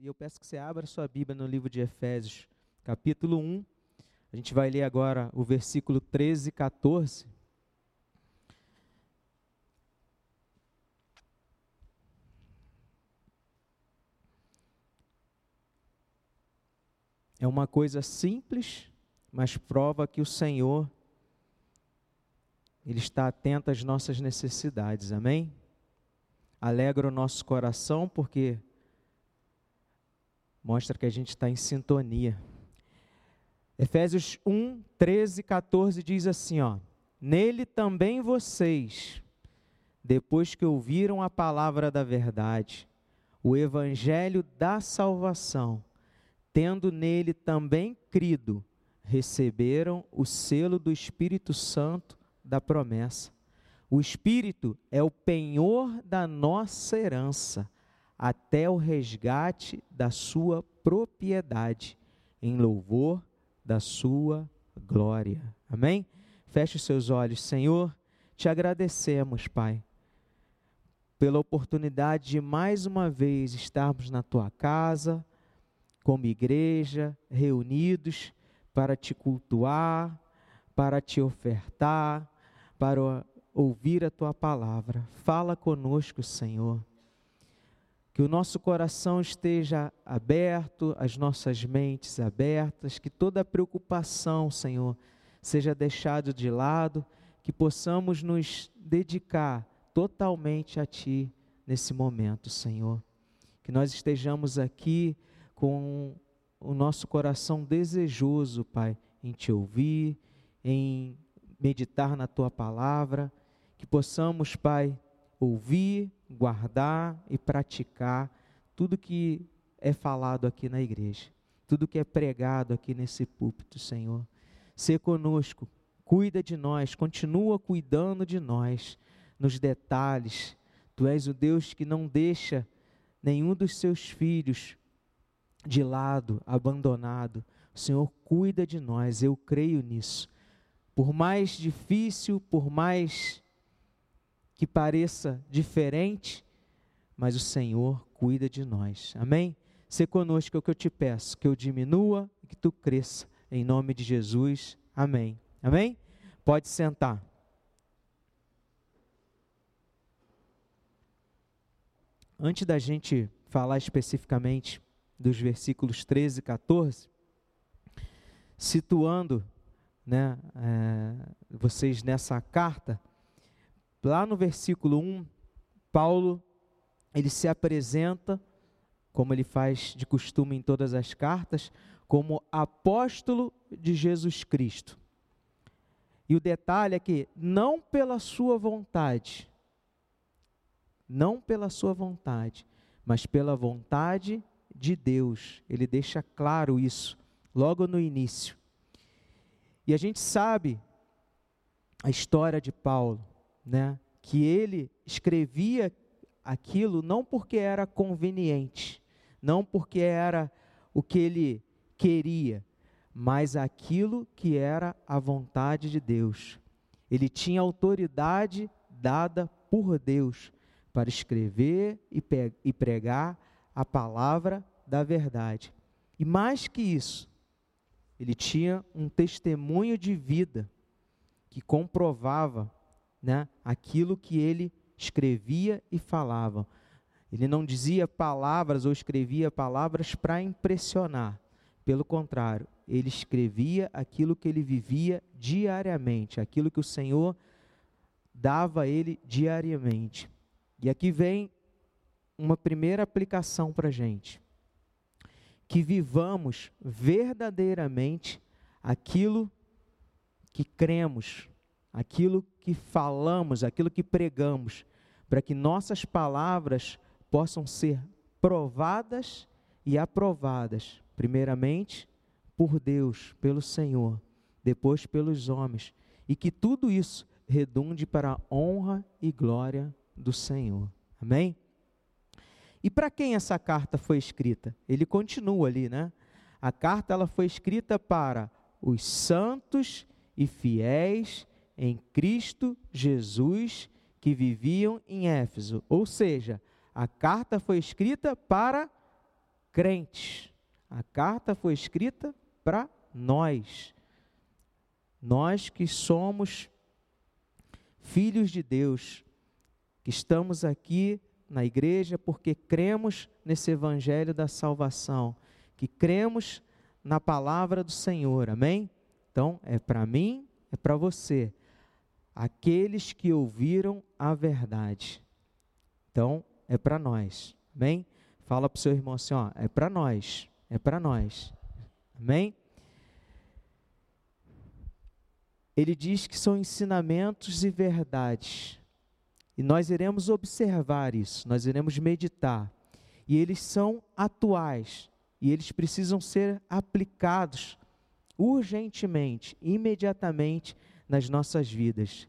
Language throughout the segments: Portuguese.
E eu peço que você abra sua Bíblia no livro de Efésios, capítulo 1. A gente vai ler agora o versículo 13 e 14. É uma coisa simples, mas prova que o Senhor ele está atento às nossas necessidades. Amém? Alegra o nosso coração porque mostra que a gente está em sintonia. Efésios 1, 13 e 14 diz assim: ó, Nele também vocês, depois que ouviram a palavra da verdade, o evangelho da salvação, tendo nele também crido, receberam o selo do Espírito Santo da promessa. O Espírito é o penhor da nossa herança, até o resgate da sua propriedade, em louvor da sua glória. Amém? Feche os seus olhos, Senhor. Te agradecemos, Pai, pela oportunidade de mais uma vez estarmos na tua casa como igreja, reunidos para te cultuar, para te ofertar, para ouvir a tua palavra. Fala conosco, Senhor. Que o nosso coração esteja aberto, as nossas mentes abertas, que toda preocupação, Senhor, seja deixada de lado, que possamos nos dedicar totalmente a Ti nesse momento, Senhor. Que nós estejamos aqui com o nosso coração desejoso, Pai, em te ouvir, em meditar na tua palavra, que possamos, Pai, ouvir, guardar e praticar tudo que é falado aqui na igreja, tudo que é pregado aqui nesse púlpito, Senhor. Ser conosco, cuida de nós, continua cuidando de nós nos detalhes. Tu és o Deus que não deixa nenhum dos seus filhos de lado, abandonado. O Senhor cuida de nós, eu creio nisso. Por mais difícil, por mais que pareça diferente, mas o Senhor cuida de nós. Amém? Se conosco é o que eu te peço, que eu diminua e que tu cresça. Em nome de Jesus. Amém. Amém? Pode sentar. Antes da gente falar especificamente dos versículos 13 e 14, situando né, é, vocês nessa carta, lá no versículo 1, Paulo ele se apresenta, como ele faz de costume em todas as cartas, como apóstolo de Jesus Cristo. E o detalhe é que não pela sua vontade, não pela sua vontade, mas pela vontade de Deus. Ele deixa claro isso logo no início. E a gente sabe a história de Paulo, né? Que ele escrevia aquilo não porque era conveniente, não porque era o que ele queria, mas aquilo que era a vontade de Deus. Ele tinha autoridade dada por Deus para escrever e pregar a palavra da verdade. E mais que isso, ele tinha um testemunho de vida que comprovava né, aquilo que ele escrevia e falava. Ele não dizia palavras ou escrevia palavras para impressionar. Pelo contrário, ele escrevia aquilo que ele vivia diariamente, aquilo que o Senhor dava a ele diariamente. E aqui vem uma primeira aplicação para a gente. Que vivamos verdadeiramente aquilo que cremos, aquilo que falamos, aquilo que pregamos, para que nossas palavras possam ser provadas e aprovadas, primeiramente por Deus, pelo Senhor, depois pelos homens, e que tudo isso redunde para a honra e glória do Senhor. Amém? E para quem essa carta foi escrita? Ele continua ali, né? A carta ela foi escrita para os santos e fiéis em Cristo Jesus que viviam em Éfeso. Ou seja, a carta foi escrita para crentes. A carta foi escrita para nós. Nós que somos filhos de Deus, que estamos aqui na igreja porque cremos nesse evangelho da salvação, que cremos na palavra do Senhor. Amém? Então, é para mim, é para você. Aqueles que ouviram a verdade. Então, é para nós. Amém? Fala para o seu irmão assim, ó, é para nós. É para nós. Amém? Ele diz que são ensinamentos e verdades. E nós iremos observar isso, nós iremos meditar. E eles são atuais, e eles precisam ser aplicados urgentemente, imediatamente nas nossas vidas.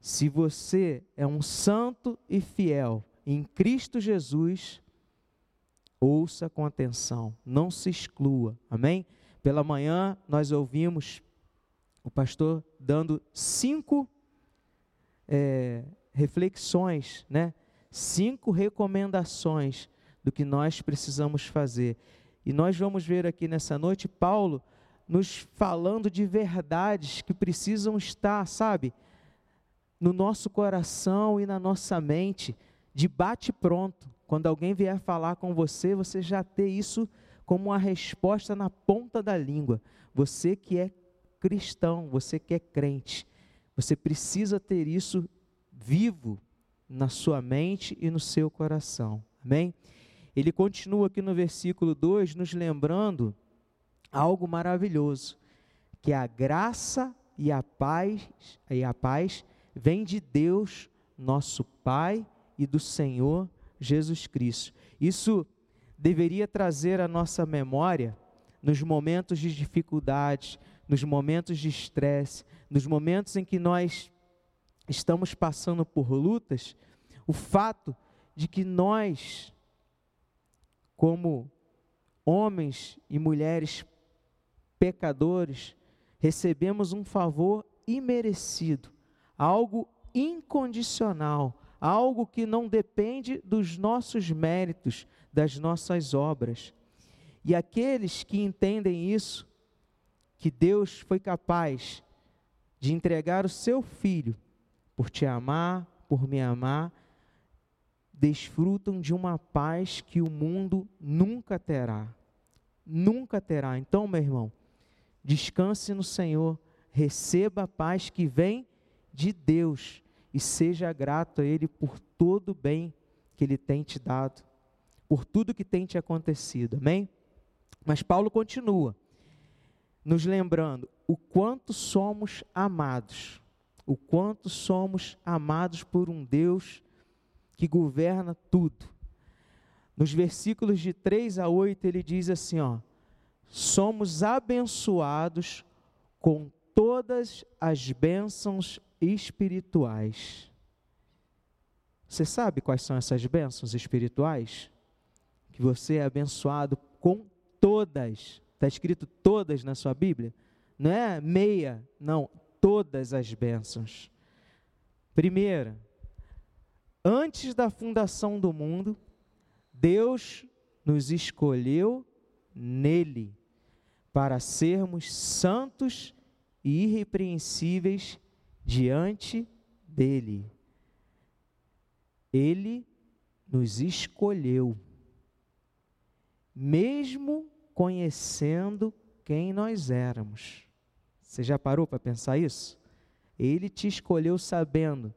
Se você é um santo e fiel em Cristo Jesus, ouça com atenção, não se exclua, amém? Pela manhã nós ouvimos o pastor dando cinco é, reflexões, né? cinco recomendações do que nós precisamos fazer. E nós vamos ver aqui nessa noite Paulo nos falando de verdades que precisam estar, sabe, no nosso coração e na nossa mente, de bate pronto. Quando alguém vier falar com você, você já ter isso como uma resposta na ponta da língua. Você que é cristão, você que é crente, você precisa ter isso vivo na sua mente e no seu coração. Amém? Ele continua aqui no versículo 2 nos lembrando algo maravilhoso, que a graça e a paz e a paz vem de Deus, nosso Pai e do Senhor Jesus Cristo. Isso deveria trazer à nossa memória nos momentos de dificuldades, nos momentos de estresse, nos momentos em que nós estamos passando por lutas, o fato de que nós, como homens e mulheres pecadores, recebemos um favor imerecido, algo incondicional, algo que não depende dos nossos méritos, das nossas obras. E aqueles que entendem isso, que Deus foi capaz de entregar o seu filho por te amar, por me amar, desfrutam de uma paz que o mundo nunca terá. Nunca terá. Então, meu irmão, descanse no Senhor, receba a paz que vem de Deus e seja grato a Ele por todo o bem que Ele tem te dado, por tudo que tem te acontecido. Amém? Mas Paulo continua nos lembrando o quanto somos amados, o quanto somos amados por um Deus que governa tudo. Nos versículos de 3 a 8, ele diz assim: ó, somos abençoados com todas as bênçãos espirituais. Você sabe quais são essas bênçãos espirituais? Que você é abençoado com todas Está escrito todas na sua Bíblia? Não é meia, não, todas as bênçãos. Primeira, antes da fundação do mundo, Deus nos escolheu nele para sermos santos e irrepreensíveis diante dele. Ele nos escolheu, mesmo conhecendo quem nós éramos. Você já parou para pensar isso? Ele te escolheu sabendo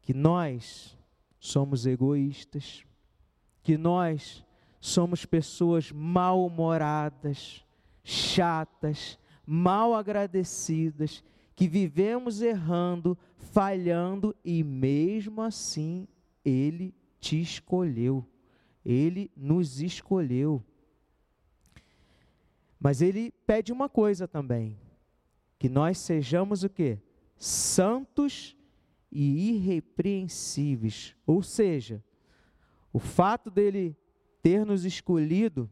que nós somos egoístas, que nós somos pessoas mal-humoradas, chatas, mal agradecidas, que vivemos errando, falhando e mesmo assim Ele te escolheu, Ele nos escolheu. Mas ele pede uma coisa também: que nós sejamos o quê? Santos e irrepreensíveis. Ou seja, o fato dele ter nos escolhido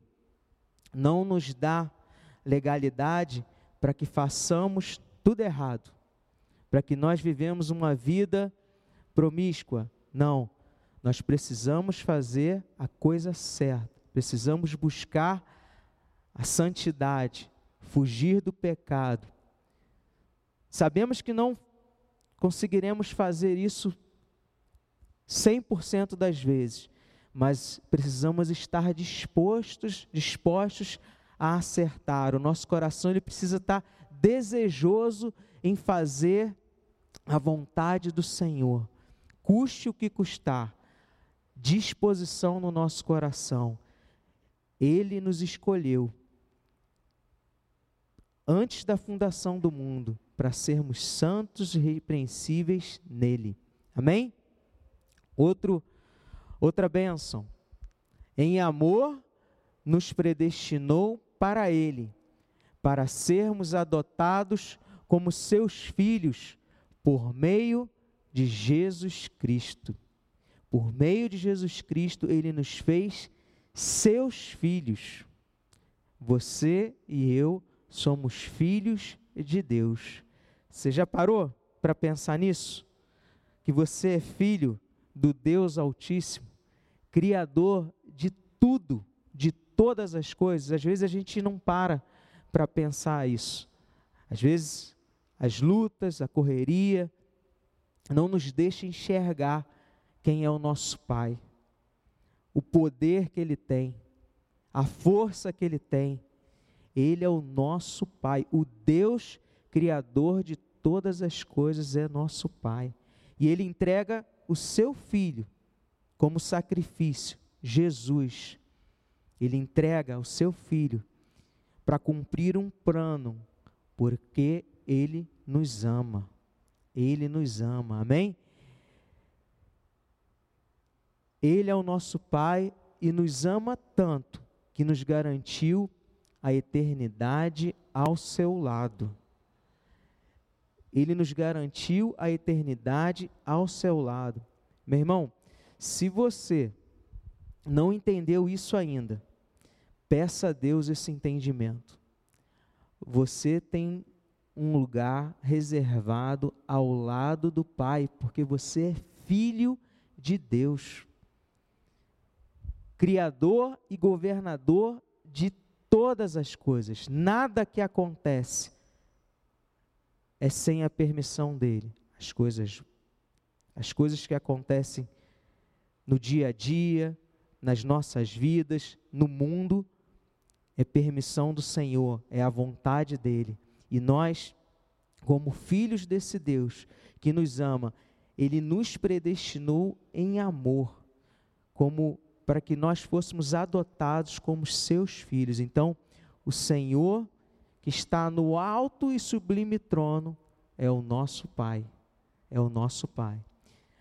não nos dá legalidade para que façamos tudo errado, para que nós vivemos uma vida promíscua. Não, nós precisamos fazer a coisa certa, Precisamos buscar a santidade, fugir do pecado. Sabemos que não conseguiremos fazer isso 100% das vezes, mas precisamos estar dispostos, dispostos a acertar. O nosso coração ele precisa estar desejoso em fazer a vontade do Senhor, custe o que custar. Disposição no nosso coração. Ele nos escolheu antes da fundação do mundo para sermos santos e repreensíveis nele. Amém? Outro outra bênção. Em amor nos predestinou para ele, para sermos adotados como seus filhos por meio de Jesus Cristo. Por meio de Jesus Cristo, ele nos fez seus filhos. Você e eu somos filhos de Deus. Você já parou para pensar nisso? Que você é filho do Deus Altíssimo, Criador de tudo, de todas as coisas. Às vezes a gente não para para pensar isso. Às vezes as lutas, a correria, não nos deixa enxergar quem é o nosso Pai, o poder que Ele tem, a força que Ele tem. Ele é o nosso Pai, o Deus Criador de todas as coisas é nosso Pai. E Ele entrega o seu Filho como sacrifício, Jesus. Ele entrega o seu Filho para cumprir um plano, porque Ele nos ama. Ele nos ama, amém? Ele é o nosso Pai e nos ama tanto que nos garantiu a eternidade ao seu lado. Ele nos garantiu a eternidade ao seu lado. Meu irmão, se você não entendeu isso ainda, peça a Deus esse entendimento. Você tem um lugar reservado ao lado do Pai, porque você é filho de Deus, Criador e governador de todas as coisas. Nada que acontece é sem a permissão dele. As coisas, as coisas que acontecem no dia a dia, nas nossas vidas, no mundo, é permissão do Senhor, é a vontade dele. E nós, como filhos desse Deus que nos ama, ele nos predestinou em amor, como para que nós fôssemos adotados como seus filhos. Então, o Senhor que está no alto e sublime trono, é o nosso Pai. É o nosso Pai.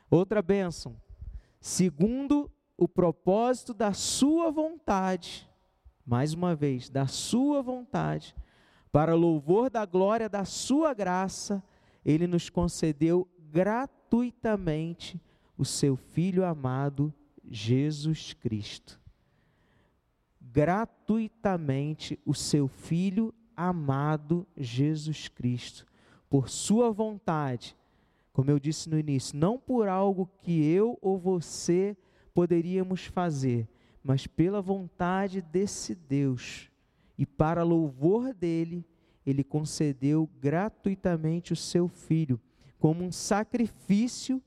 Outra bênção, segundo o propósito da Sua vontade, mais uma vez, da Sua vontade, para louvor da glória da Sua graça, Ele nos concedeu gratuitamente o Seu Filho amado, Jesus Cristo. Gratuitamente o seu Filho amado Jesus Cristo, por Sua vontade, como eu disse no início, não por algo que eu ou você poderíamos fazer, mas pela vontade desse Deus. E para louvor dele, ele concedeu gratuitamente o seu Filho, como um sacrifício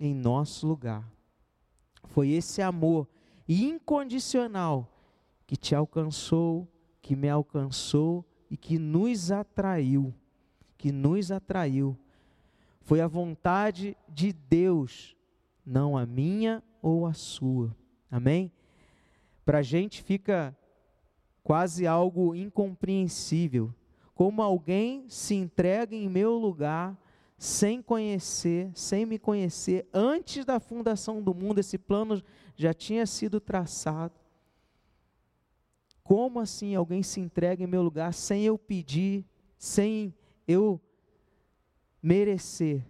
em nosso lugar. Foi esse amor incondicional que te alcançou, que me alcançou e que nos atraiu, que nos atraiu. Foi a vontade de Deus, não a minha ou a sua. Amém? Para a gente fica quase algo incompreensível. Como alguém se entrega em meu lugar sem conhecer, sem me conhecer, antes da fundação do mundo, esse plano já tinha sido traçado. Como assim alguém se entrega em meu lugar sem eu pedir, sem eu merecer?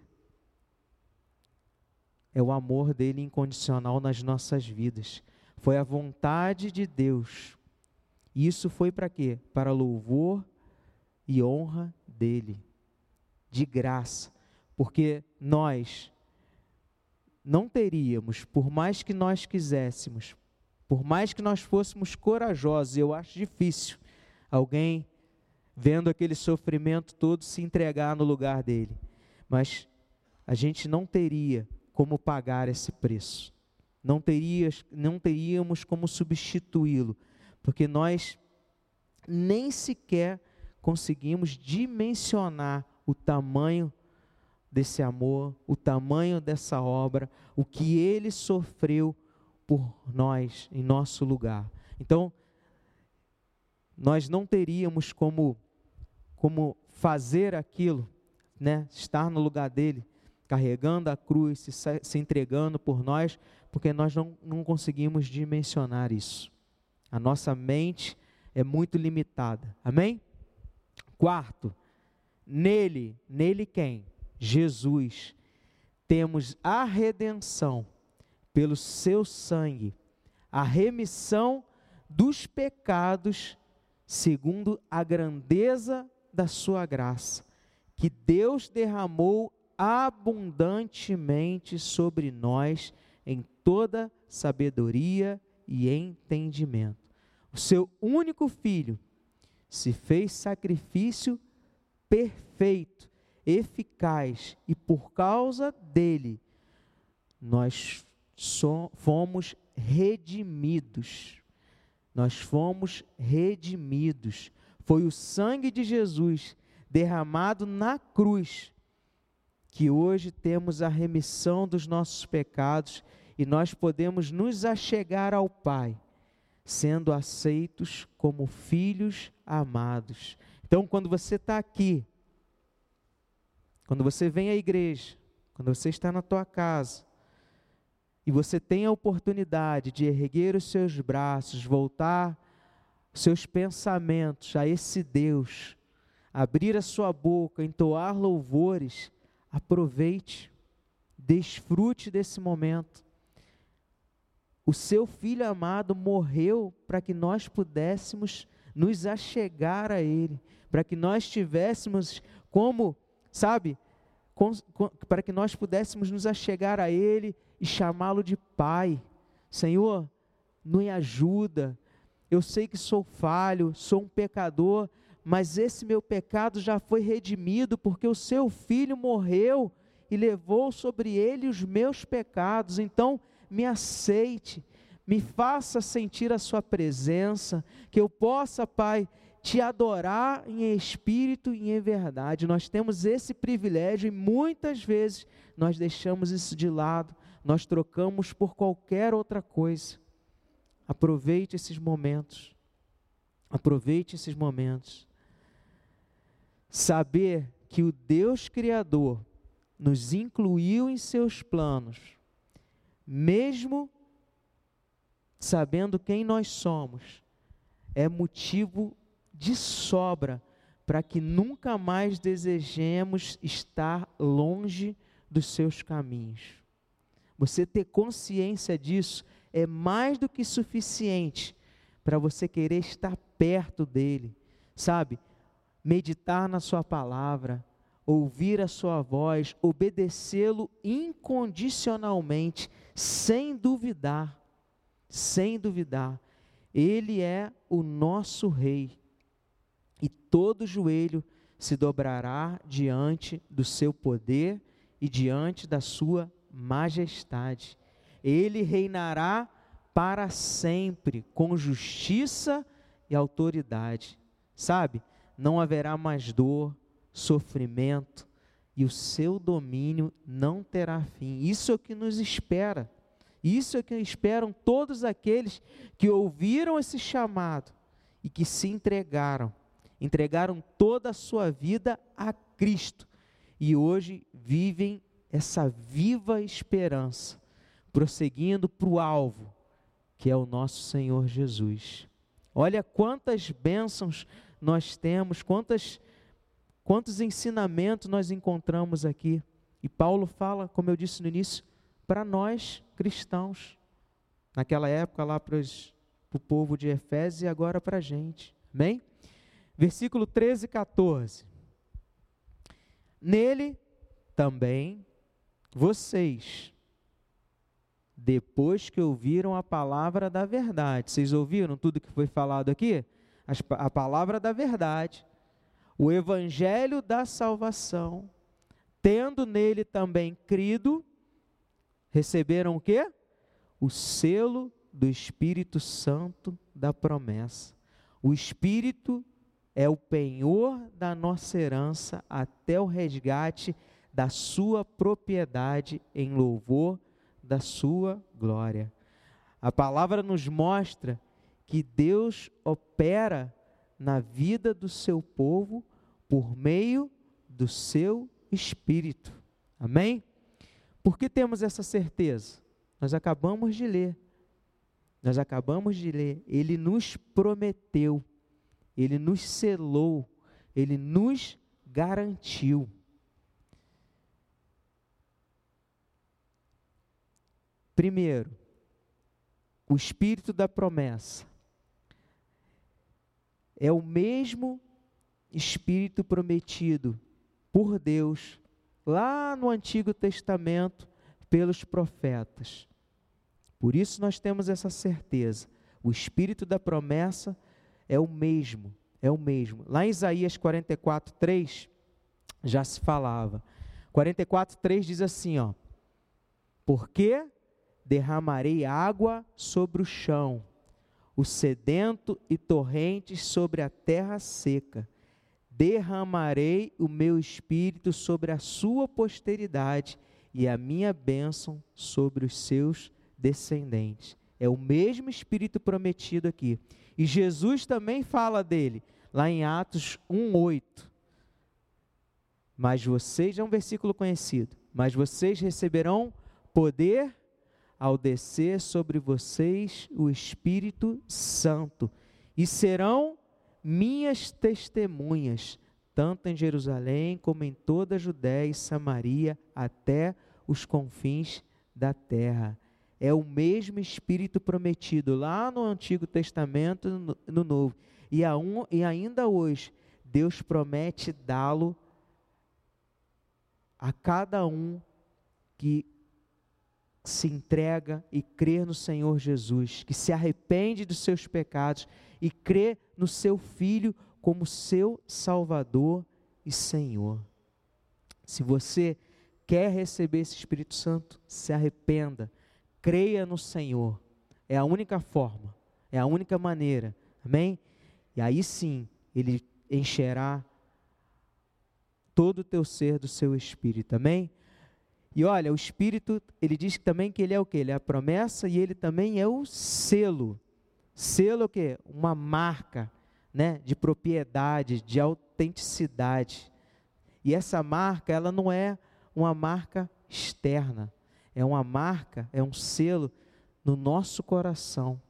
É o amor dele incondicional nas nossas vidas. Foi a vontade de Deus. E isso foi para quê? Para louvor e honra dele. De graça. Porque nós não teríamos, por mais que nós quiséssemos, Por mais que nós fôssemos corajosos, eu acho difícil alguém vendo aquele sofrimento todo se entregar no lugar dele. Mas a gente não teria como pagar esse preço. Não, teria, não teríamos como substituí-lo, porque nós nem sequer conseguimos dimensionar o tamanho desse amor, o tamanho dessa obra, o que ele sofreu por nós, em nosso lugar. Então, nós não teríamos como, como fazer aquilo, né? estar no lugar dele, carregando a cruz, se, se entregando por nós, porque nós não, não conseguimos dimensionar isso. A nossa mente é muito limitada. Amém? Quarto, nele, nele quem? Jesus, temos a redenção pelo seu sangue, a remissão dos pecados, segundo a grandeza da sua graça, que Deus derramou abundantemente sobre nós em toda sabedoria e entendimento. O seu único filho se fez sacrifício perfeito eficaz e por causa dele nós fomos redimidos. Nós fomos redimidos. Foi o sangue de Jesus derramado na cruz que hoje temos a remissão dos nossos pecados e nós podemos nos achegar ao Pai, sendo aceitos como filhos amados. Então, quando você está aqui, quando você vem à igreja, quando você está na tua casa, e você tem a oportunidade de erguer os seus braços, voltar seus pensamentos a esse Deus, abrir a sua boca, entoar louvores, aproveite, desfrute desse momento. O seu filho amado morreu para que nós pudéssemos nos achegar a Ele, para que nós tivéssemos como sabe? Com, com, para que nós pudéssemos nos achegar a Ele e chamá-lo de Pai. Senhor, me ajuda. Eu sei que sou falho, sou um pecador, mas esse meu pecado já foi redimido porque o seu filho morreu e levou sobre ele os meus pecados. Então, me aceite, me faça sentir a sua presença, que eu possa, Pai, te adorar em espírito e em verdade. Nós temos esse privilégio e muitas vezes nós deixamos isso de lado, nós trocamos por qualquer outra coisa. Aproveite esses momentos. Aproveite esses momentos. Saber que o Deus Criador nos incluiu em seus planos, mesmo sabendo quem nós somos, é motivo de sobra para que nunca mais desejemos estar longe dos seus caminhos. Você ter consciência disso é mais do que suficiente para você querer estar perto dele, sabe? Meditar na sua palavra, ouvir a sua voz, obedecê-lo incondicionalmente, sem duvidar, sem duvidar. Ele é o nosso rei e todo joelho se dobrará diante do seu poder e diante da sua majestade. Ele reinará para sempre com justiça e autoridade. Sabe? Não haverá mais dor, sofrimento e o seu domínio não terá fim. Isso é o que nos espera. Isso é o que esperam todos aqueles que ouviram esse chamado e que se entregaram entregaram toda a sua vida a Cristo e hoje vivem essa viva esperança, prosseguindo para o alvo, que é o nosso Senhor Jesus. Olha quantas bênçãos nós temos, quantas, quantos ensinamentos nós encontramos aqui. E Paulo fala, como eu disse no início, para nós cristãos, naquela época lá para, o povo de Efésios e agora para a gente. Amém? versículo 13 e 14. Nele também vocês, depois que ouviram a palavra da verdade. Vocês ouviram tudo que foi falado aqui? A palavra da verdade, o evangelho da salvação, tendo nele também crido, receberam o quê? O selo do Espírito Santo da promessa. O Espírito é o penhor da nossa herança até o resgate da sua propriedade em louvor da sua glória. A palavra nos mostra que Deus opera na vida do seu povo por meio do seu espírito. Amém? Por que temos essa certeza? Nós acabamos de ler. Nós acabamos de ler. Ele nos prometeu, ele nos selou, ele nos garantiu. Primeiro, o espírito da promessa é o mesmo espírito prometido por Deus lá no Antigo Testamento pelos profetas. Por isso nós temos essa certeza. O espírito da promessa é o mesmo, é o mesmo. Lá em Isaías 44, 3, já se falava. 44, 3 diz assim, ó. Porque derramarei água sobre o chão, o sedento e torrentes sobre a terra seca. Derramarei o meu espírito sobre a sua posteridade e a minha bênção sobre os seus descendentes. É o mesmo espírito prometido aqui. E Jesus também fala dele, lá em Atos 1:8. Mas vocês, é um versículo conhecido, mas vocês receberão poder ao descer sobre vocês o Espírito Santo, e serão minhas testemunhas, tanto em Jerusalém como em toda a Judéia e Samaria, até os confins da terra. É o mesmo Espírito prometido lá no Antigo Testamento, no, no Novo. E, a um, e ainda hoje, Deus promete dá-lo a cada um que se entrega e crê no Senhor Jesus, que se arrepende dos seus pecados e crê no seu Filho como seu Salvador e Senhor. Se você quer receber esse Espírito Santo, se arrependa, creia no Senhor. É a única forma, é a única maneira. Amém? E aí sim, ele encherá todo o teu ser do seu espírito. Amém? E olha, o Espírito, ele diz também que ele é o que? Ele é a promessa e ele também é o selo. Selo é o quê? Uma marca, né, de propriedade, de autenticidade. E essa marca, ela não é uma marca externa. É uma marca, é um selo no nosso coração.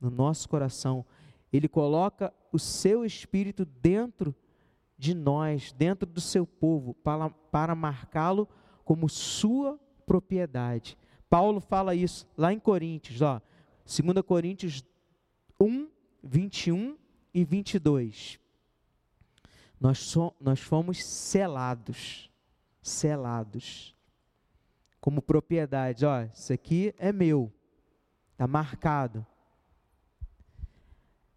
No nosso coração. Ele coloca o seu espírito dentro de nós, dentro do seu povo, para, para marcá-lo como sua propriedade. Paulo fala isso lá em Coríntios, ó, 2 Coríntios 1, 21 e 22. Nós, so, nós fomos selados, selados, como propriedade. Ó, isso aqui é meu, está marcado.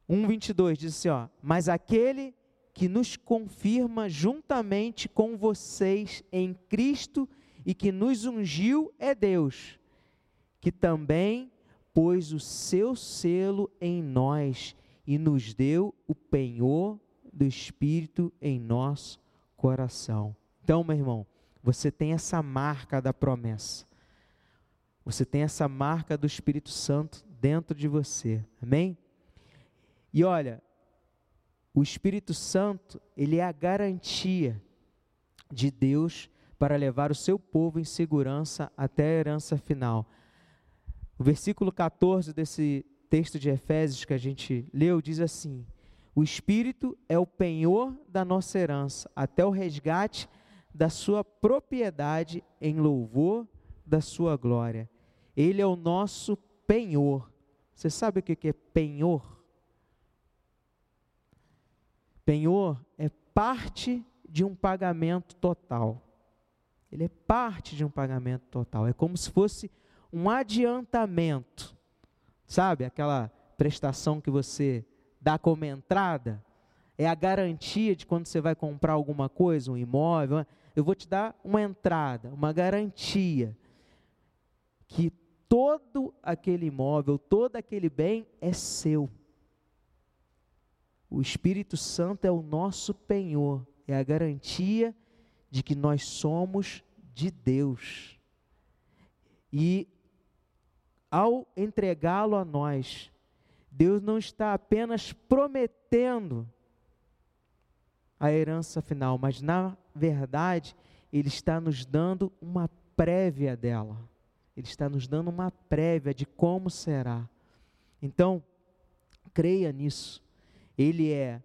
1, 22 diz assim: ó, Mas aquele que nos confirma juntamente com vocês em Cristo e que nos ungiu é Deus, que também pôs o seu selo em nós e nos deu o penhor do Espírito em nosso coração. Então, meu irmão, você tem essa marca da promessa. Você tem essa marca do Espírito Santo dentro de você. Amém? E olha, o Espírito Santo, ele é a garantia de Deus para levar o seu povo em segurança até a herança final. O versículo 14 desse texto de Efésios que a gente leu diz assim: O Espírito é o penhor da nossa herança, até o resgate da sua propriedade em louvor da sua glória. Ele é o nosso penhor. Você sabe o que é penhor? Penhor é parte de um pagamento total. Ele é parte de um pagamento total. É como se fosse um adiantamento. Sabe aquela prestação que você dá como entrada? É a garantia de quando você vai comprar alguma coisa, um imóvel. Eu vou te dar uma entrada, uma garantia que todo aquele imóvel, todo aquele bem é seu. O Espírito Santo é o nosso penhor, é a garantia de que nós somos de Deus. E ao entregá-lo a nós, Deus não está apenas prometendo a herança final, mas na verdade, Ele está nos dando uma prévia dela. Ele está nos dando uma prévia de como será. Então, creia nisso. Ele é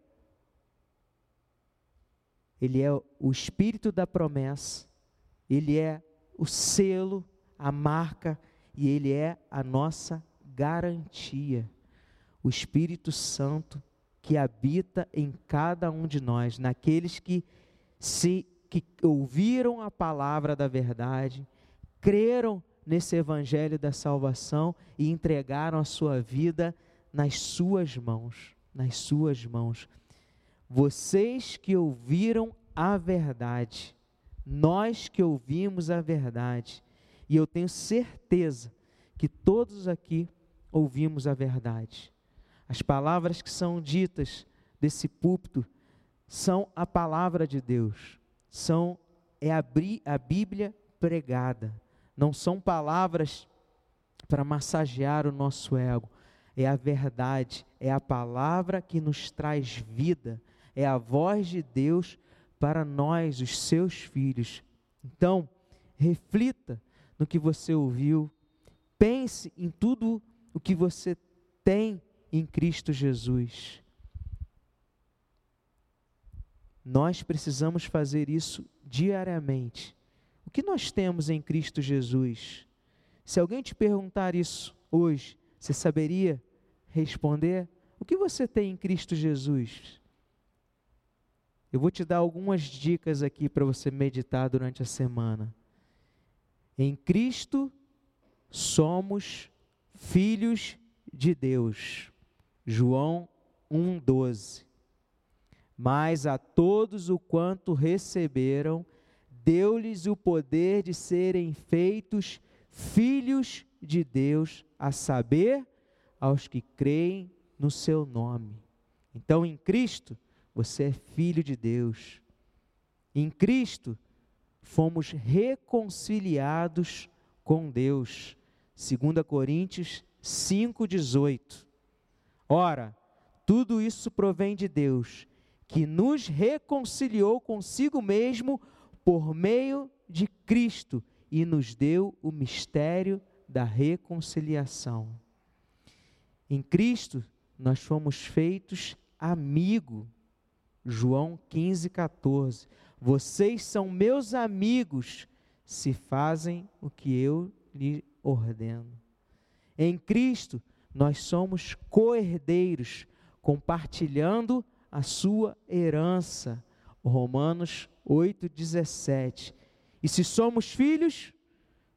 ele é o espírito da promessa, ele é o selo, a marca e ele é a nossa garantia. O Espírito Santo que habita em cada um de nós, naqueles que se que ouviram a palavra da verdade, creram nesse evangelho da salvação e entregaram a sua vida nas suas mãos, nas suas mãos. Vocês que ouviram a verdade, nós que ouvimos a verdade, e eu tenho certeza que todos aqui ouvimos a verdade. As palavras que são ditas desse púlpito são a palavra de Deus, são é a, a Bíblia pregada. Não são palavras para massagear o nosso ego, é a verdade, é a palavra que nos traz vida, é a voz de Deus para nós, os seus filhos. Então, reflita no que você ouviu, pense em tudo o que você tem em Cristo Jesus. Nós precisamos fazer isso diariamente. O que nós temos em Cristo Jesus? Se alguém te perguntar isso hoje, você saberia responder? O que você tem em Cristo Jesus? Eu vou te dar algumas dicas aqui para você meditar durante a semana. Em Cristo somos filhos de Deus. João 1:12. Mas a todos o quanto receberam, deu-lhes o poder de serem feitos filhos de Deus, a saber, aos que creem no seu nome. Então, em Cristo, você é filho de Deus. Em Cristo, fomos reconciliados com Deus. 2 Coríntios 5,18. Ora, tudo isso provém de Deus, que nos reconciliou consigo mesmo por meio de Cristo e nos deu o mistério da reconciliação. Em Cristo, nós fomos feitos amigo. João 15, 14. Vocês são meus amigos se fazem o que eu lhe ordeno. Em Cristo, nós somos co-herdeiros, compartilhando a sua herança. Romanos 8,17. E se somos filhos,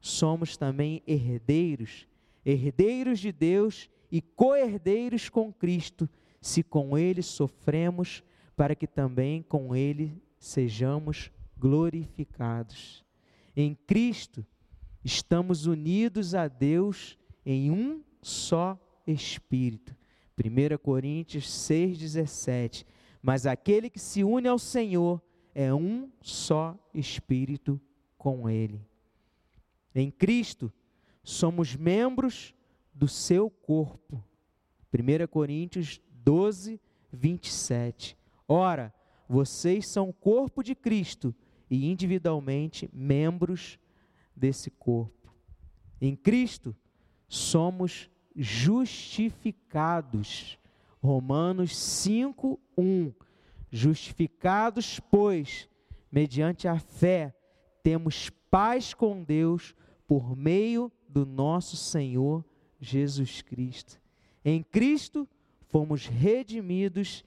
somos também herdeiros, herdeiros de Deus e co-herdeiros com Cristo, se com Ele sofremos, para que também com Ele sejamos glorificados. Em Cristo, estamos unidos a Deus em um só Espírito. 1 Coríntios 6,17. Mas aquele que se une ao Senhor é um só Espírito com Ele. Em Cristo, somos membros do seu corpo. 1 Coríntios 12, 27. Ora, vocês são o corpo de Cristo e individualmente membros desse corpo. Em Cristo, somos justificados. Romanos 5, 1. Justificados, pois, mediante a fé, temos paz com Deus por meio do nosso Senhor Jesus Cristo. Em Cristo fomos redimidos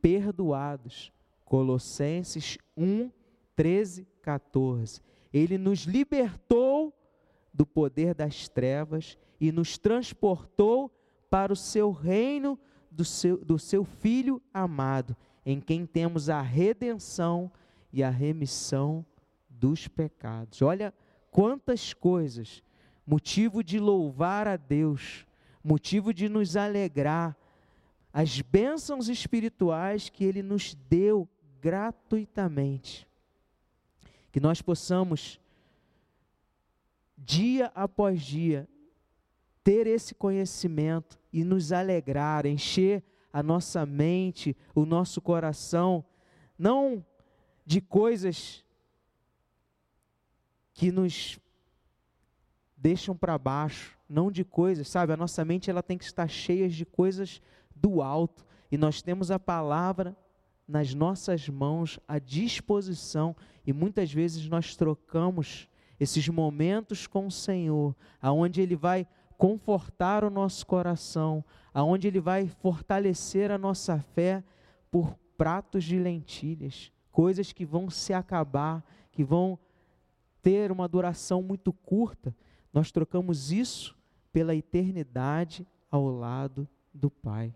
perdoados. Colossenses 1, 13, 14. Ele nos libertou do poder das trevas e nos transportou para o seu reino do seu, do seu Filho amado, em quem temos a redenção e a remissão dos pecados. Olha quantas coisas, motivo de louvar a Deus, motivo de nos alegrar, as bênçãos espirituais que Ele nos deu gratuitamente. Que nós possamos, dia após dia, ter esse conhecimento e nos alegrar, encher a nossa mente, o nosso coração, não de coisas que nos deixam para baixo, não de coisas, sabe? A nossa mente ela tem que estar cheia de coisas do alto e nós temos a palavra nas nossas mãos à disposição e muitas vezes nós trocamos esses momentos com o Senhor, aonde ele vai confortar o nosso coração, aonde Ele vai fortalecer a nossa fé por pratos de lentilhas, coisas que vão se acabar, que vão ter uma duração muito curta. Nós trocamos isso pela eternidade ao lado do Pai.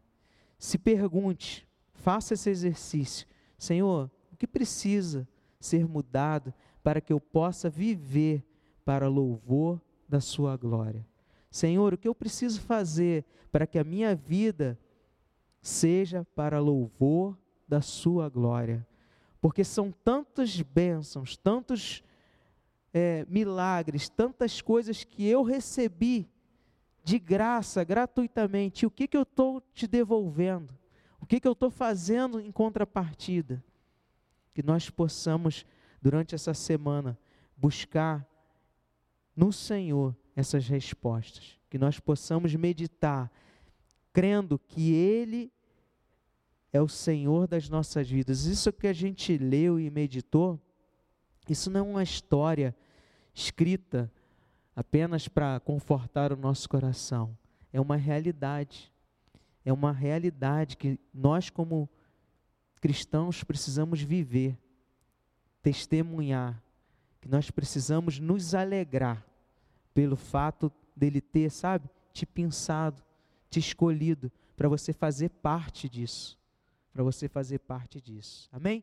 Se pergunte, faça esse exercício: Senhor, o que precisa ser mudado para que eu possa viver para louvor da Sua glória? Senhor, o que eu preciso fazer para que a minha vida seja para louvor da Sua glória? Porque são tantas bênçãos, tantos é, milagres, tantas coisas que eu recebi de graça, gratuitamente. O que, que eu estou te devolvendo? O que, que eu estou fazendo em contrapartida? Que nós possamos, durante essa semana, buscar no Senhor essas respostas, que nós possamos meditar, crendo que Ele é o Senhor das nossas vidas. Isso que a gente leu e meditou, isso não é uma história escrita apenas para confortar o nosso coração, é uma realidade. É uma realidade que nós, como cristãos, precisamos viver, testemunhar, que nós precisamos nos alegrar pelo fato dele ter, sabe, te pensado, te escolhido para você fazer parte disso, para você fazer parte disso. Amém?